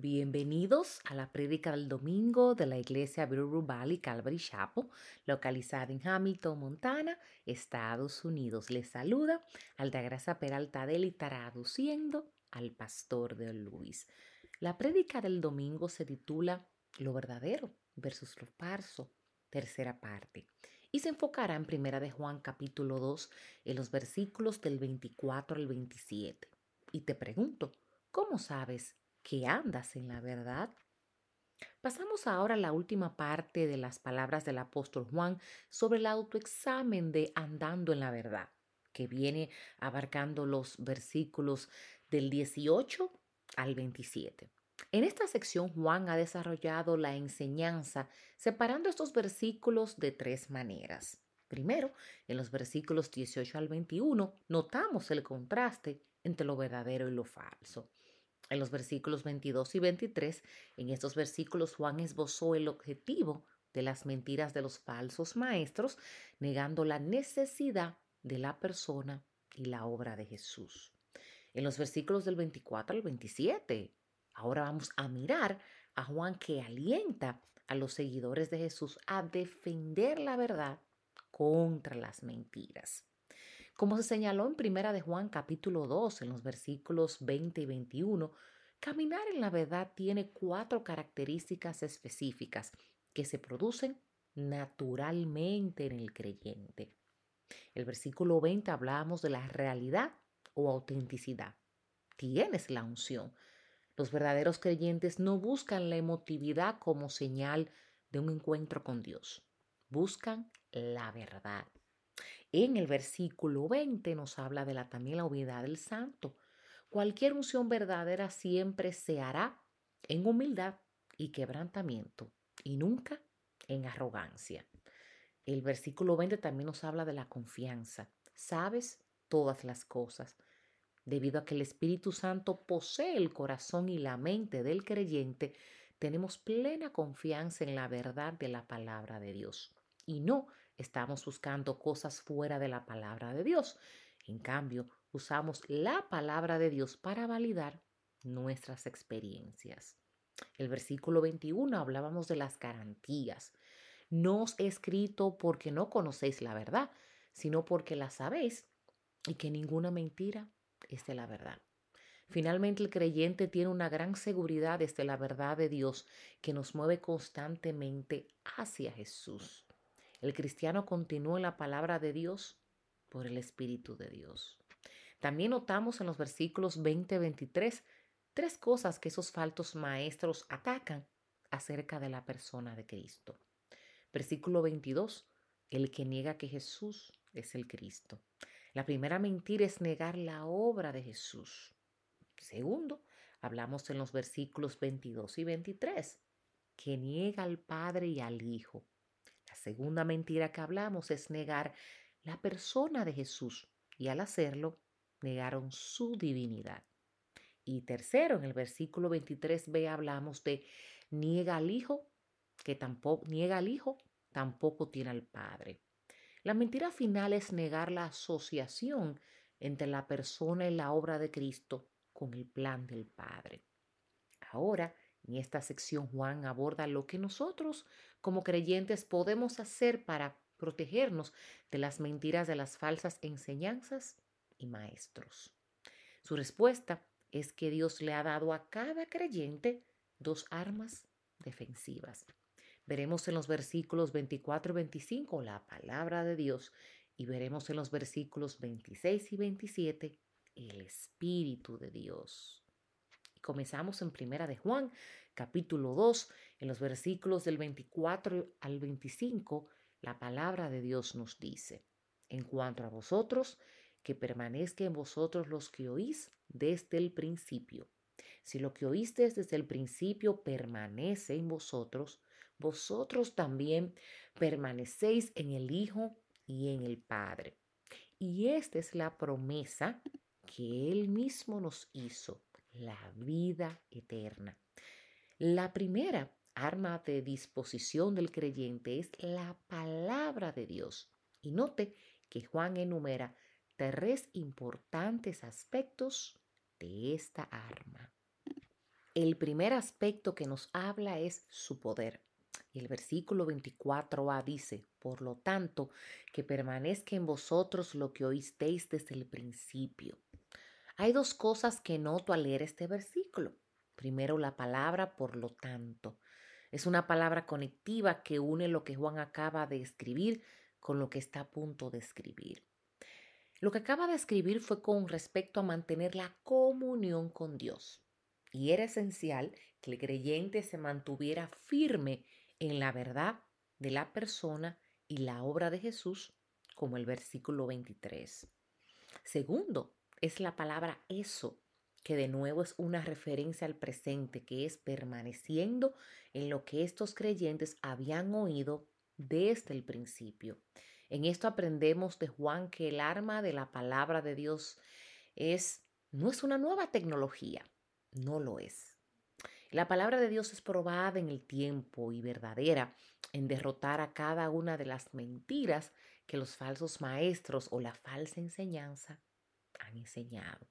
Bienvenidos a la prédica del domingo de la iglesia Brewer Valley Calvary Chapel, localizada en Hamilton, Montana, Estados Unidos. Les saluda Altagracia Peralta Deli, traduciendo al pastor de Luis. La prédica del domingo se titula Lo verdadero versus lo falso, tercera parte, y se enfocará en Primera de Juan capítulo 2 en los versículos del 24 al 27. Y te pregunto, ¿cómo sabes que andas en la verdad? Pasamos ahora a la última parte de las palabras del apóstol Juan sobre el autoexamen de andando en la verdad, que viene abarcando los versículos del 18 al 27. En esta sección Juan ha desarrollado la enseñanza separando estos versículos de tres maneras. Primero, en los versículos 18 al 21 notamos el contraste entre lo verdadero y lo falso. En los versículos 22 y 23, en estos versículos Juan esbozó el objetivo de las mentiras de los falsos maestros, negando la necesidad de la persona y la obra de Jesús. En los versículos del 24 al 27, ahora vamos a mirar a Juan que alienta a los seguidores de Jesús a defender la verdad contra las mentiras. Como se señaló en Primera de Juan capítulo 2 en los versículos 20 y 21, caminar en la verdad tiene cuatro características específicas que se producen naturalmente en el creyente. El versículo 20 hablamos de la realidad o autenticidad. Tienes la unción. Los verdaderos creyentes no buscan la emotividad como señal de un encuentro con Dios. Buscan la verdad. En el versículo 20 nos habla de la, también la humildad del santo. Cualquier unción verdadera siempre se hará en humildad y quebrantamiento y nunca en arrogancia. El versículo 20 también nos habla de la confianza. Sabes todas las cosas. Debido a que el Espíritu Santo posee el corazón y la mente del creyente, tenemos plena confianza en la verdad de la palabra de Dios y no estamos buscando cosas fuera de la palabra de Dios. En cambio, usamos la palabra de Dios para validar nuestras experiencias. El versículo 21 hablábamos de las garantías. No os he escrito porque no conocéis la verdad, sino porque la sabéis y que ninguna mentira es de la verdad. Finalmente el creyente tiene una gran seguridad desde la verdad de Dios que nos mueve constantemente hacia Jesús. El cristiano continúa en la palabra de Dios por el Espíritu de Dios. También notamos en los versículos 20-23 tres cosas que esos faltos maestros atacan acerca de la persona de Cristo. Versículo 22, el que niega que Jesús es el Cristo. La primera mentira es negar la obra de Jesús. Segundo, hablamos en los versículos 22 y 23, que niega al Padre y al Hijo segunda mentira que hablamos es negar la persona de Jesús y al hacerlo negaron su divinidad. Y tercero, en el versículo 23b hablamos de niega al Hijo, que tampoco niega al Hijo, tampoco tiene al Padre. La mentira final es negar la asociación entre la persona y la obra de Cristo con el plan del Padre. Ahora, en esta sección Juan aborda lo que nosotros como creyentes podemos hacer para protegernos de las mentiras de las falsas enseñanzas y maestros. Su respuesta es que Dios le ha dado a cada creyente dos armas defensivas. Veremos en los versículos 24 y 25 la palabra de Dios y veremos en los versículos 26 y 27 el Espíritu de Dios. Comenzamos en Primera de Juan, capítulo 2, en los versículos del 24 al 25, la palabra de Dios nos dice, en cuanto a vosotros, que permanezca en vosotros los que oís desde el principio. Si lo que oíste desde el principio permanece en vosotros, vosotros también permanecéis en el Hijo y en el Padre. Y esta es la promesa que Él mismo nos hizo la vida eterna. La primera arma de disposición del creyente es la palabra de Dios. Y note que Juan enumera tres importantes aspectos de esta arma. el primer aspecto que nos habla es su poder. El versículo 24a dice, por lo tanto, que permanezca en vosotros lo que oísteis desde el principio. Hay dos cosas que noto al leer este versículo. Primero, la palabra por lo tanto. Es una palabra conectiva que une lo que Juan acaba de escribir con lo que está a punto de escribir. Lo que acaba de escribir fue con respecto a mantener la comunión con Dios. Y era esencial que el creyente se mantuviera firme en la verdad de la persona y la obra de Jesús, como el versículo 23. Segundo, es la palabra eso, que de nuevo es una referencia al presente, que es permaneciendo en lo que estos creyentes habían oído desde el principio. En esto aprendemos de Juan que el arma de la palabra de Dios es no es una nueva tecnología, no lo es. La palabra de Dios es probada en el tiempo y verdadera en derrotar a cada una de las mentiras que los falsos maestros o la falsa enseñanza han enseñado.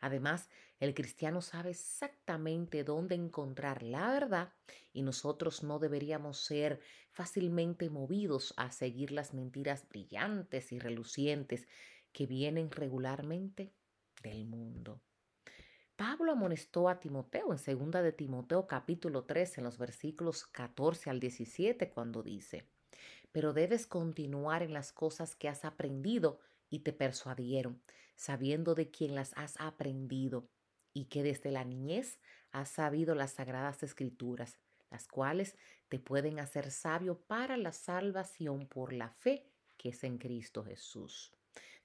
Además, el cristiano sabe exactamente dónde encontrar la verdad y nosotros no deberíamos ser fácilmente movidos a seguir las mentiras brillantes y relucientes que vienen regularmente del mundo. Pablo amonestó a Timoteo en segunda de Timoteo capítulo 3 en los versículos 14 al 17 cuando dice, pero debes continuar en las cosas que has aprendido y te persuadieron, sabiendo de quién las has aprendido y que desde la niñez has sabido las sagradas escrituras, las cuales te pueden hacer sabio para la salvación por la fe que es en Cristo Jesús.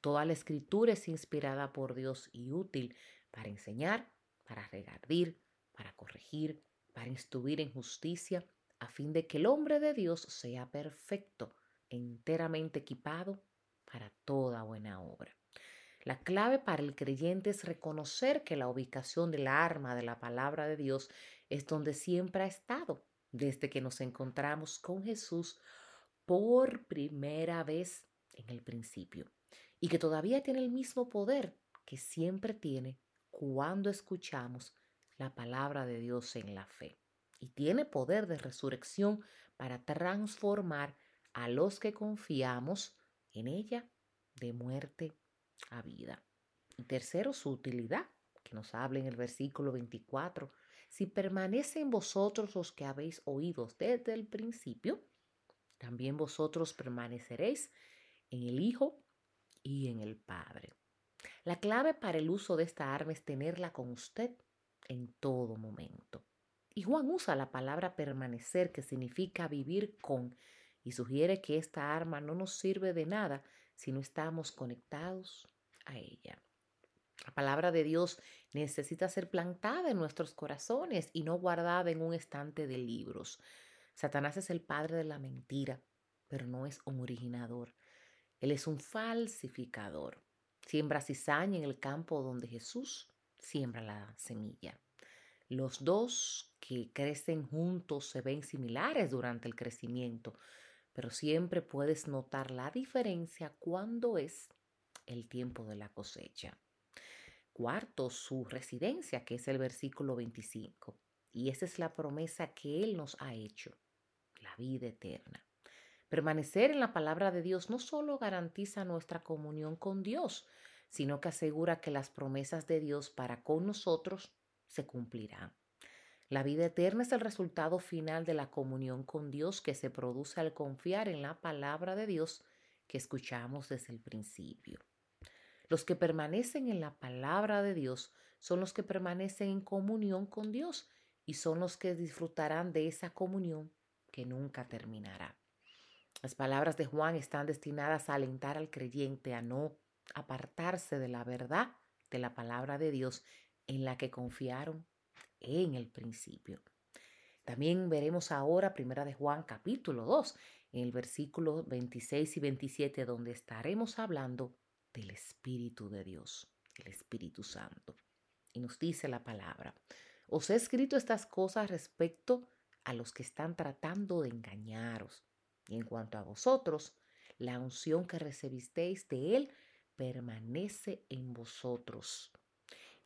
Toda la escritura es inspirada por Dios y útil para enseñar, para regardir, para corregir, para instruir en justicia, a fin de que el hombre de Dios sea perfecto, enteramente equipado para toda buena obra. La clave para el creyente es reconocer que la ubicación del arma de la palabra de Dios es donde siempre ha estado, desde que nos encontramos con Jesús por primera vez en el principio, y que todavía tiene el mismo poder que siempre tiene cuando escuchamos la palabra de Dios en la fe. Y tiene poder de resurrección para transformar a los que confiamos en ella de muerte a vida. Y tercero, su utilidad, que nos habla en el versículo 24. Si permanece en vosotros los que habéis oído desde el principio, también vosotros permaneceréis en el Hijo y en el Padre. La clave para el uso de esta arma es tenerla con usted en todo momento. Y Juan usa la palabra permanecer, que significa vivir con, y sugiere que esta arma no nos sirve de nada si no estamos conectados a ella. La palabra de Dios necesita ser plantada en nuestros corazones y no guardada en un estante de libros. Satanás es el padre de la mentira, pero no es un originador. Él es un falsificador. Siembra cizaña en el campo donde Jesús siembra la semilla. Los dos que crecen juntos se ven similares durante el crecimiento, pero siempre puedes notar la diferencia cuando es el tiempo de la cosecha. Cuarto, su residencia, que es el versículo 25. Y esa es la promesa que Él nos ha hecho, la vida eterna. Permanecer en la palabra de Dios no solo garantiza nuestra comunión con Dios, sino que asegura que las promesas de Dios para con nosotros se cumplirán. La vida eterna es el resultado final de la comunión con Dios que se produce al confiar en la palabra de Dios que escuchamos desde el principio. Los que permanecen en la palabra de Dios son los que permanecen en comunión con Dios y son los que disfrutarán de esa comunión que nunca terminará. Las palabras de Juan están destinadas a alentar al creyente a no apartarse de la verdad de la palabra de Dios en la que confiaron en el principio. También veremos ahora Primera de Juan capítulo 2, en el versículo 26 y 27, donde estaremos hablando del Espíritu de Dios, el Espíritu Santo. Y nos dice la palabra, os he escrito estas cosas respecto a los que están tratando de engañaros y en cuanto a vosotros, la unción que recibisteis de Él permanece en vosotros.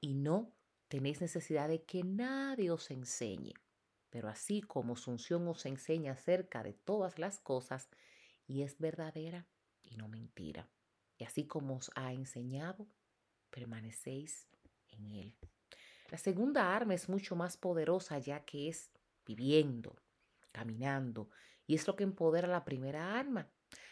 Y no tenéis necesidad de que nadie os enseñe, pero así como su os enseña acerca de todas las cosas, y es verdadera y no mentira, y así como os ha enseñado, permanecéis en él. La segunda arma es mucho más poderosa ya que es viviendo, caminando, y es lo que empodera la primera arma.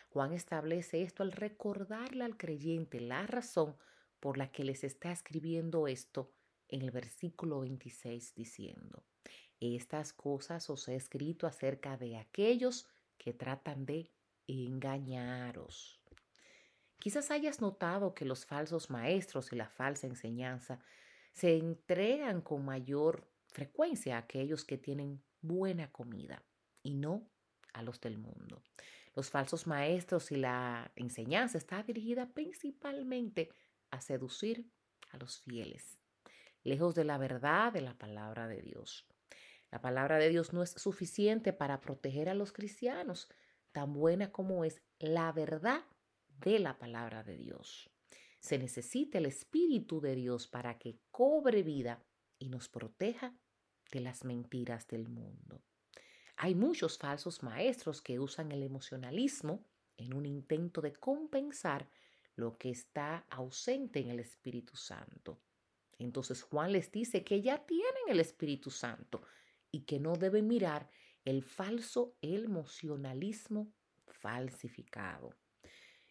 Juan establece esto al recordarle al creyente la razón por la que les está escribiendo esto en el versículo 26 diciendo, estas cosas os he escrito acerca de aquellos que tratan de engañaros. Quizás hayas notado que los falsos maestros y la falsa enseñanza se entregan con mayor frecuencia a aquellos que tienen buena comida y no a los del mundo. Los falsos maestros y la enseñanza está dirigida principalmente a seducir a los fieles, lejos de la verdad de la palabra de Dios. La palabra de Dios no es suficiente para proteger a los cristianos, tan buena como es la verdad de la palabra de Dios. Se necesita el Espíritu de Dios para que cobre vida y nos proteja de las mentiras del mundo. Hay muchos falsos maestros que usan el emocionalismo en un intento de compensar lo que está ausente en el Espíritu Santo. Entonces Juan les dice que ya tienen el Espíritu Santo y que no deben mirar el falso emocionalismo falsificado.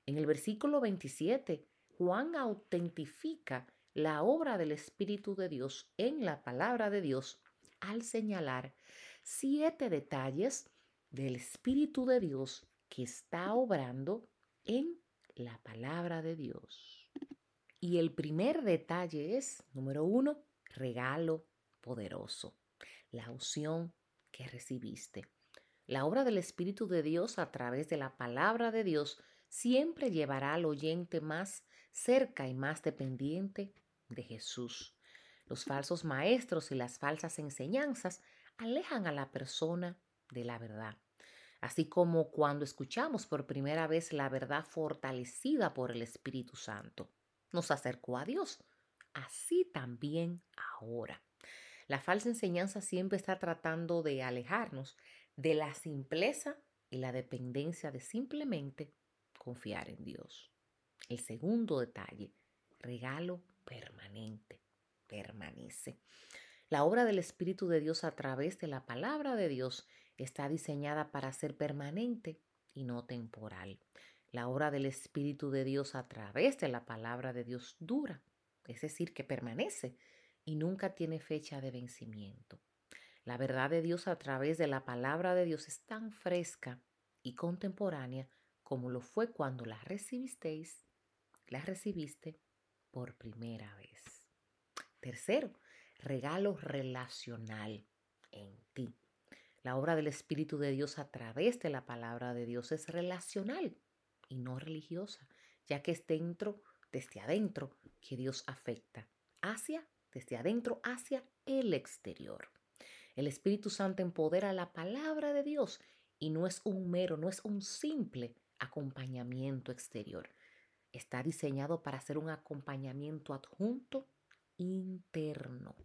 En el versículo 27, Juan autentifica la obra del Espíritu de Dios en la palabra de Dios al señalar siete detalles del Espíritu de Dios que está obrando en la palabra de Dios. Y el primer detalle es, número uno, regalo poderoso, la unción que recibiste. La obra del Espíritu de Dios a través de la palabra de Dios siempre llevará al oyente más cerca y más dependiente de Jesús. Los falsos maestros y las falsas enseñanzas alejan a la persona de la verdad. Así como cuando escuchamos por primera vez la verdad fortalecida por el Espíritu Santo, nos acercó a Dios. Así también ahora. La falsa enseñanza siempre está tratando de alejarnos de la simpleza y la dependencia de simplemente confiar en Dios. El segundo detalle, regalo permanente, permanece. La obra del Espíritu de Dios a través de la palabra de Dios está diseñada para ser permanente y no temporal. La obra del Espíritu de Dios a través de la palabra de Dios dura, es decir, que permanece y nunca tiene fecha de vencimiento. La verdad de Dios a través de la palabra de Dios es tan fresca y contemporánea como lo fue cuando la recibisteis, la recibiste por primera vez. Tercero, regalo relacional en ti. La obra del Espíritu de Dios a través de la palabra de Dios es relacional y no religiosa, ya que es dentro, desde adentro, que Dios afecta, hacia, desde adentro, hacia el exterior. El Espíritu Santo empodera la palabra de Dios y no es un mero, no es un simple acompañamiento exterior. Está diseñado para ser un acompañamiento adjunto interno.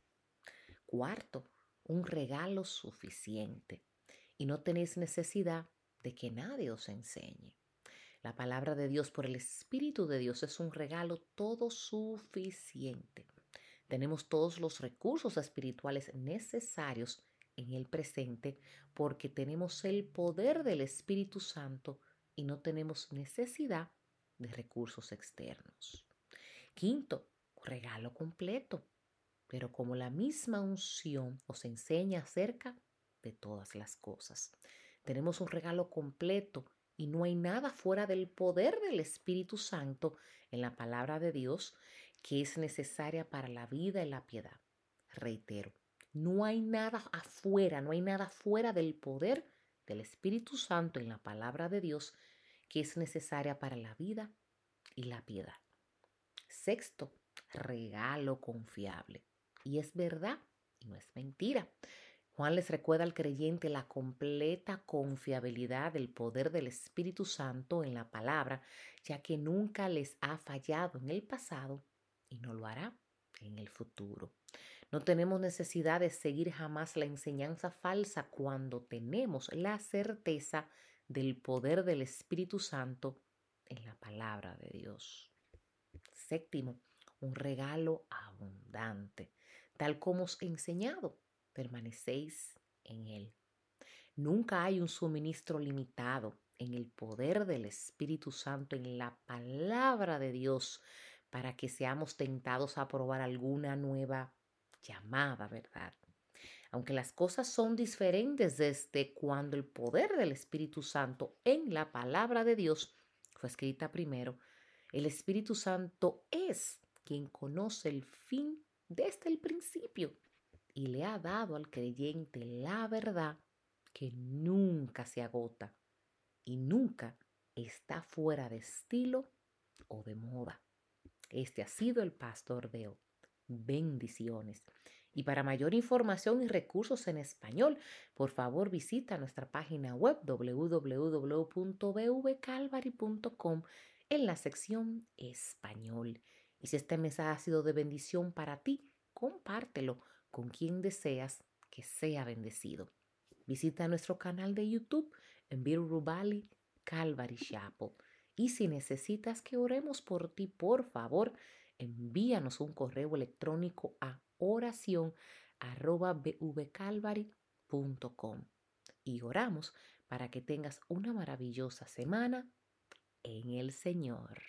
Cuarto, un regalo suficiente y no tenéis necesidad de que nadie os enseñe. La palabra de Dios por el Espíritu de Dios es un regalo todo suficiente. Tenemos todos los recursos espirituales necesarios en el presente porque tenemos el poder del Espíritu Santo y no tenemos necesidad de recursos externos. Quinto, regalo completo, pero como la misma unción os enseña acerca de todas las cosas. Tenemos un regalo completo y no hay nada fuera del poder del Espíritu Santo en la palabra de Dios que es necesaria para la vida y la piedad. Reitero, no hay nada afuera, no hay nada fuera del poder del Espíritu Santo en la palabra de Dios que es necesaria para la vida y la piedad. Sexto, regalo confiable. Y es verdad y no es mentira. Juan les recuerda al creyente la completa confiabilidad del poder del Espíritu Santo en la palabra, ya que nunca les ha fallado en el pasado y no lo hará en el futuro. No tenemos necesidad de seguir jamás la enseñanza falsa cuando tenemos la certeza del poder del Espíritu Santo en la palabra de Dios. Séptimo, un regalo abundante, tal como os he enseñado, permanecéis en él. Nunca hay un suministro limitado en el poder del Espíritu Santo, en la palabra de Dios, para que seamos tentados a probar alguna nueva llamada, ¿verdad? Aunque las cosas son diferentes desde cuando el poder del Espíritu Santo en la palabra de Dios fue escrita primero, el Espíritu Santo es quien conoce el fin desde el principio y le ha dado al creyente la verdad que nunca se agota y nunca está fuera de estilo o de moda. Este ha sido el pastor Deo. Bendiciones. Y para mayor información y recursos en español, por favor visita nuestra página web www.bvcalvary.com en la sección español. Y si este mensaje ha sido de bendición para ti, compártelo con quien deseas que sea bendecido. Visita nuestro canal de YouTube en Biru Valley Calvary Chapel. Y si necesitas que oremos por ti, por favor, envíanos un correo electrónico a oración y oramos para que tengas una maravillosa semana en el Señor.